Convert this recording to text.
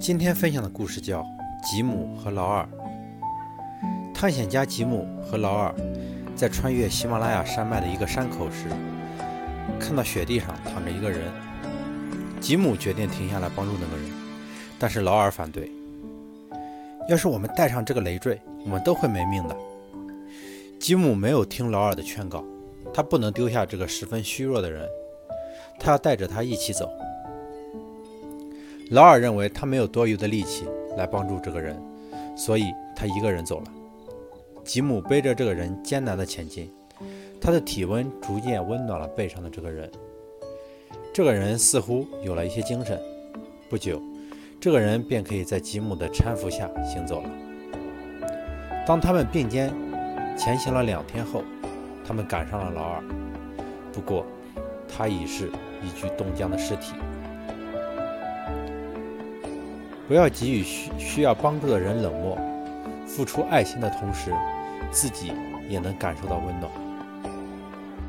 今天分享的故事叫《吉姆和劳尔》。探险家吉姆和劳尔在穿越喜马拉雅山脉的一个山口时，看到雪地上躺着一个人。吉姆决定停下来帮助那个人，但是劳尔反对。要是我们带上这个累赘，我们都会没命的。吉姆没有听劳尔的劝告，他不能丢下这个十分虚弱的人，他要带着他一起走。劳尔认为他没有多余的力气来帮助这个人，所以他一个人走了。吉姆背着这个人艰难地前进，他的体温逐渐温暖了背上的这个人。这个人似乎有了一些精神，不久，这个人便可以在吉姆的搀扶下行走了。当他们并肩前行了两天后，他们赶上了劳尔，不过他已是一具冻僵的尸体。不要给予需需要帮助的人冷漠，付出爱心的同时，自己也能感受到温暖。